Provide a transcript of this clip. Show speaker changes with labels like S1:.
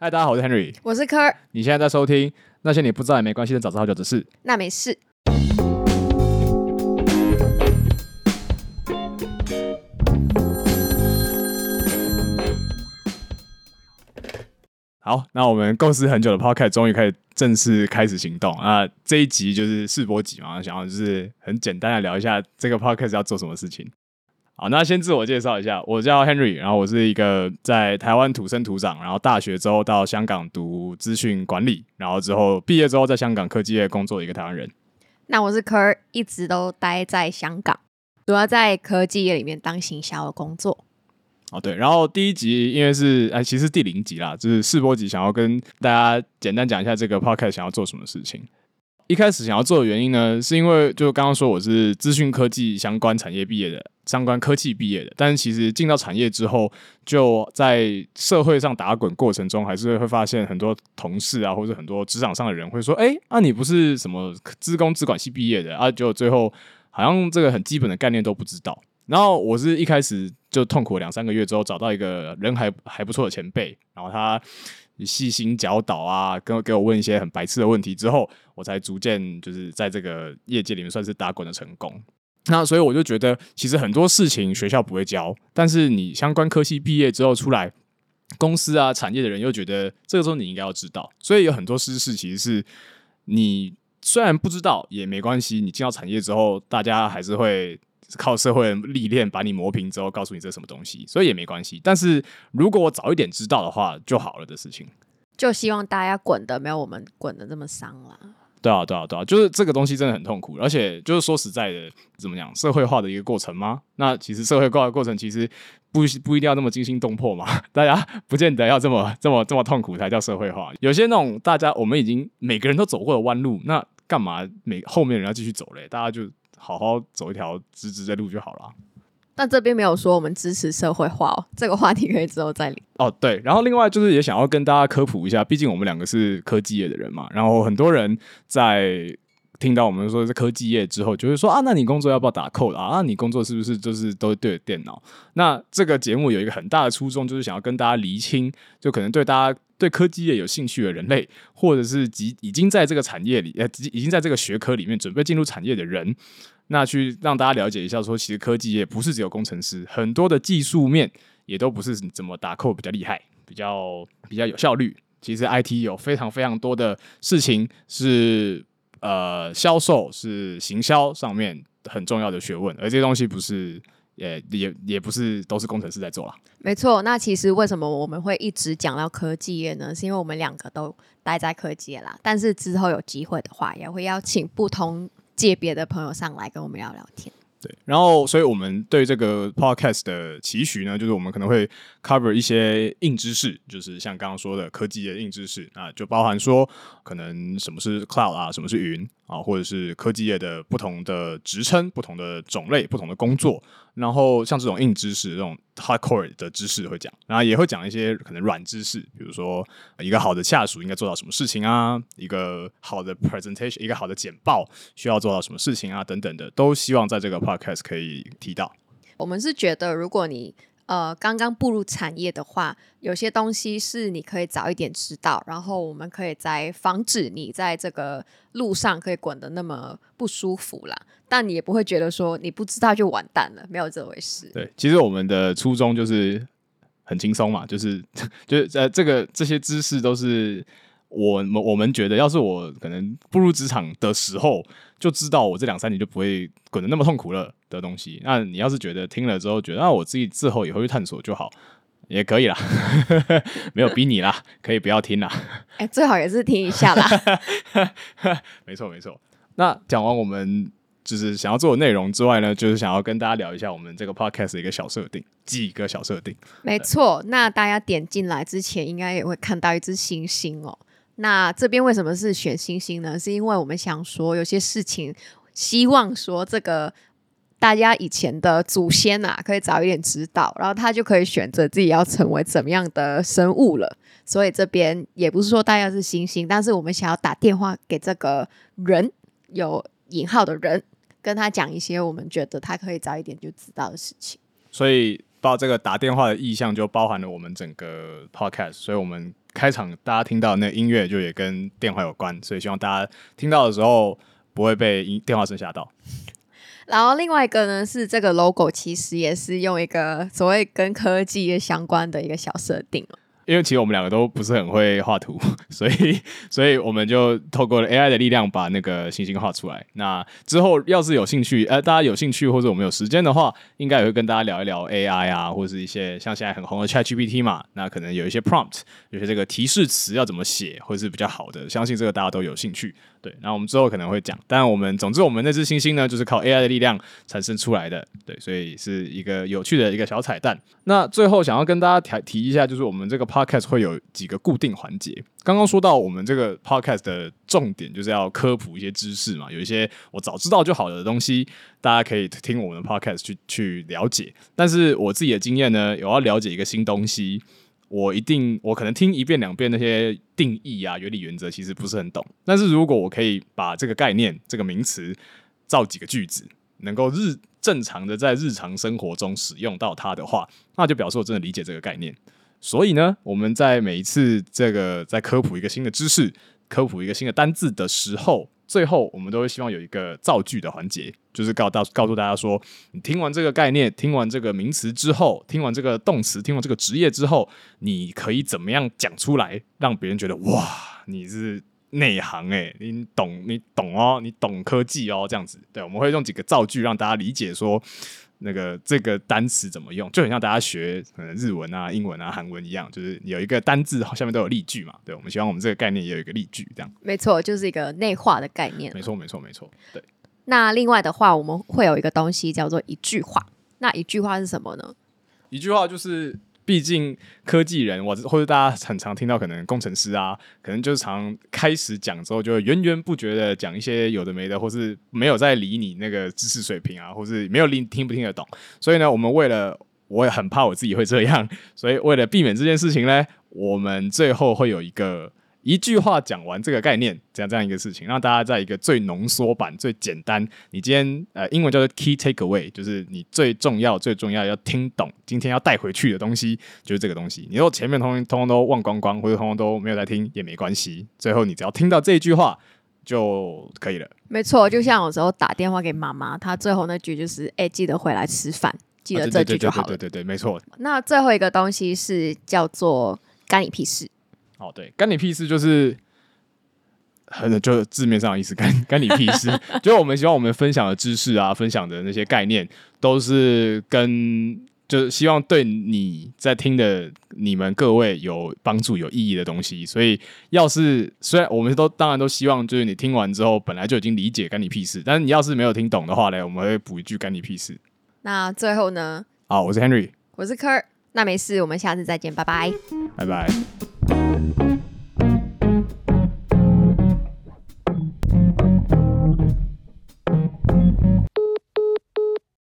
S1: 嗨，大家好，我是 Henry。
S2: 我是科儿，
S1: 你现在在收听那些你不知道也没关系的早知道就只是。
S2: 那没事。
S1: 好，那我们构思很久的 Podcast 终于开始正式开始行动啊！这一集就是试播集嘛，想要就是很简单的聊一下这个 Podcast 要做什么事情。好，那先自我介绍一下，我叫 Henry，然后我是一个在台湾土生土长，然后大学之后到香港读资讯管理，然后之后毕业之后在香港科技业工作的一个台湾人。
S2: 那我是科儿，一直都待在香港，主要在科技业里面当行销的工作。
S1: 哦，对，然后第一集因为是哎，其实第零集啦，就是试播集，想要跟大家简单讲一下这个 podcast 想要做什么事情。一开始想要做的原因呢，是因为就刚刚说我是资讯科技相关产业毕业的，相关科技毕业的，但是其实进到产业之后，就在社会上打滚过程中，还是会发现很多同事啊，或者很多职场上的人会说，哎，那你不是什么资工资管系毕业的啊？就最后好像这个很基本的概念都不知道。然后我是一开始就痛苦两三个月之后，找到一个人还还不错的前辈，然后他细心教导啊，跟给我问一些很白痴的问题之后，我才逐渐就是在这个业界里面算是打滚的成功。那所以我就觉得，其实很多事情学校不会教，但是你相关科系毕业之后出来，公司啊产业的人又觉得这个时候你应该要知道，所以有很多知识其实是你虽然不知道也没关系，你进到产业之后，大家还是会。靠社会历练把你磨平之后，告诉你这是什么东西，所以也没关系。但是如果我早一点知道的话就好了的事情，
S2: 就希望大家滚的没有我们滚的这么伤了。
S1: 对啊，对啊，对啊，就是这个东西真的很痛苦，而且就是说实在的，怎么讲，社会化的一个过程吗？那其实社会化的过程其实不不一定要那么惊心动魄嘛，大家不见得要这么这么这么痛苦才叫社会化。有些那种大家我们已经每个人都走过的弯路，那干嘛每后面人要继续走嘞？大家就。好好走一条直直的路就好了。
S2: 但这边没有说我们支持社会化哦，这个话题可以之后再聊。
S1: 哦，对，然后另外就是也想要跟大家科普一下，毕竟我们两个是科技业的人嘛。然后很多人在听到我们说是科技业之后，就会说啊，那你工作要不要打扣啊？啊，你工作是不是就是都对着电脑？那这个节目有一个很大的初衷，就是想要跟大家厘清，就可能对大家对科技业有兴趣的人类，或者是已已经在这个产业里，呃，已经在这个学科里面准备进入产业的人。那去让大家了解一下，说其实科技业不是只有工程师，很多的技术面也都不是怎么打扣比较厉害，比较比较有效率。其实 IT 有非常非常多的事情是呃销售是行销上面很重要的学问，而这些东西不是也也也不是都是工程师在做啦。
S2: 没错，那其实为什么我们会一直讲到科技业呢？是因为我们两个都待在科技业啦，但是之后有机会的话，也会邀请不同。界别的朋友上来跟我们聊聊天。
S1: 对，然后，所以我们对这个 podcast 的期许呢，就是我们可能会 cover 一些硬知识，就是像刚刚说的科技的硬知识啊，就包含说可能什么是 cloud 啊，什么是云啊，或者是科技业的不同的职称、不同的种类、不同的工作。然后像这种硬知识、这种 hardcore 的知识会讲，然后也会讲一些可能软知识，比如说一个好的下属应该做到什么事情啊，一个好的 presentation，一个好的简报需要做到什么事情啊，等等的，都希望在这个 podcast 可以提到。
S2: 我们是觉得，如果你呃，刚刚步入产业的话，有些东西是你可以早一点知道，然后我们可以在防止你在这个路上可以滚的那么不舒服啦。但你也不会觉得说你不知道就完蛋了，没有这回事。
S1: 对，其实我们的初衷就是很轻松嘛，就是 就是呃，这个这些知识都是。我们我们觉得，要是我可能步入职场的时候就知道，我这两三年就不会滚得那么痛苦了的东西。那你要是觉得听了之后觉得，那我自己之后也会去探索就好，也可以啦，没有逼你啦，可以不要听啦。
S2: 哎，最好也是听一下啦。
S1: 没错没错。那讲完我们就是想要做的内容之外呢，就是想要跟大家聊一下我们这个 podcast 的一个小设定，几个小设定。
S2: 没错，那大家点进来之前，应该也会看到一只星星哦。那这边为什么是选星星呢？是因为我们想说，有些事情希望说这个大家以前的祖先啊，可以早一点知道，然后他就可以选择自己要成为怎么样的生物了。所以这边也不是说大家是星星，但是我们想要打电话给这个人，有引号的人，跟他讲一些我们觉得他可以早一点就知道的事情。
S1: 所以。包这个打电话的意向就包含了我们整个 podcast，所以我们开场大家听到那音乐就也跟电话有关，所以希望大家听到的时候不会被音电话声吓到。
S2: 然后另外一个呢是这个 logo，其实也是用一个所谓跟科技相关的一个小设定
S1: 因为其实我们两个都不是很会画图，所以 所以我们就透过了 AI 的力量把那个星星画出来。那之后要是有兴趣，呃，大家有兴趣或者我们有时间的话，应该也会跟大家聊一聊 AI 啊，或者是一些像现在很红的 ChatGPT 嘛。那可能有一些 prompt，有些这个提示词要怎么写，或者是比较好的，相信这个大家都有兴趣。对，那我们之后可能会讲，但我们总之我们那只星星呢，就是靠 AI 的力量产生出来的，对，所以是一个有趣的一个小彩蛋。那最后想要跟大家提提一下，就是我们这个 podcast 会有几个固定环节。刚刚说到我们这个 podcast 的重点就是要科普一些知识嘛，有一些我早知道就好了的东西，大家可以听我们的 podcast 去去了解。但是我自己的经验呢，有要了解一个新东西。我一定，我可能听一遍两遍那些定义啊、原理原则，其实不是很懂。但是如果我可以把这个概念、这个名词造几个句子，能够日正常的在日常生活中使用到它的话，那就表示我真的理解这个概念。所以呢，我们在每一次这个在科普一个新的知识、科普一个新的单字的时候。最后，我们都会希望有一个造句的环节，就是告到告诉大家说，你听完这个概念，听完这个名词之后，听完这个动词，听完这个职业之后，你可以怎么样讲出来，让别人觉得哇，你是内行诶，你懂，你懂哦，你懂科技哦，这样子。对，我们会用几个造句让大家理解说。那个这个单词怎么用，就很像大家学可能日文啊、英文啊、韩文一样，就是有一个单字下面都有例句嘛。对，我们希望我们这个概念也有一个例句，这样。
S2: 没错，就是一个内化的概念。
S1: 没错，没错，没错。对。
S2: 那另外的话，我们会有一个东西叫做一句话。那一句话是什么呢？
S1: 一句话就是。毕竟科技人，或者或者大家很常听到，可能工程师啊，可能就是常开始讲之后，就会源源不绝的讲一些有的没的，或是没有在理你那个知识水平啊，或是没有理听不听得懂。所以呢，我们为了我也很怕我自己会这样，所以为了避免这件事情呢，我们最后会有一个。一句话讲完这个概念，这样这样一个事情，让大家在一个最浓缩版、最简单。你今天呃，英文叫做 key takeaway，就是你最重要、最重要要听懂，今天要带回去的东西，就是这个东西。你如果前面通通通都忘光光，或者通通都没有在听，也没关系。最后你只要听到这一句话就可以了。
S2: 没错，就像有时候打电话给妈妈，她最后那句就是“哎，记得回来吃饭”，记得这句就好了。
S1: 对对对，没错。
S2: 那最后一个东西是叫做“干你屁事”。
S1: 哦，对，干你屁事就是，很就字面上的意思，干干你屁事。就我们希望我们分享的知识啊，分享的那些概念，都是跟就是希望对你在听的你们各位有帮助、有意义的东西。所以，要是虽然我们都当然都希望，就是你听完之后本来就已经理解干你屁事，但是你要是没有听懂的话呢，我们会补一句干你屁事。
S2: 那最后呢？
S1: 好，我是 Henry，
S2: 我是 Kurt，那没事，我们下次再见，拜拜，
S1: 拜拜。Thank you.